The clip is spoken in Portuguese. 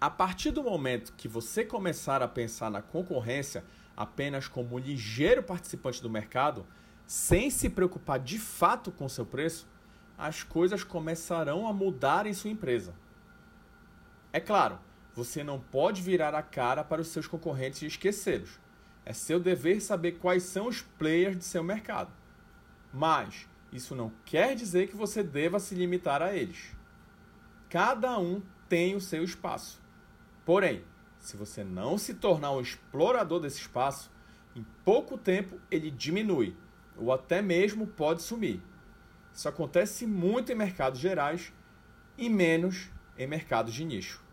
A partir do momento que você começar a pensar na concorrência apenas como um ligeiro participante do mercado, sem se preocupar de fato com seu preço, as coisas começarão a mudar em sua empresa. É claro, você não pode virar a cara para os seus concorrentes e esquecê-los. É seu dever saber quais são os players de seu mercado. Mas isso não quer dizer que você deva se limitar a eles. Cada um tem o seu espaço. Porém, se você não se tornar um explorador desse espaço, em pouco tempo ele diminui ou até mesmo pode sumir. Isso acontece muito em mercados gerais e menos em mercados de nicho.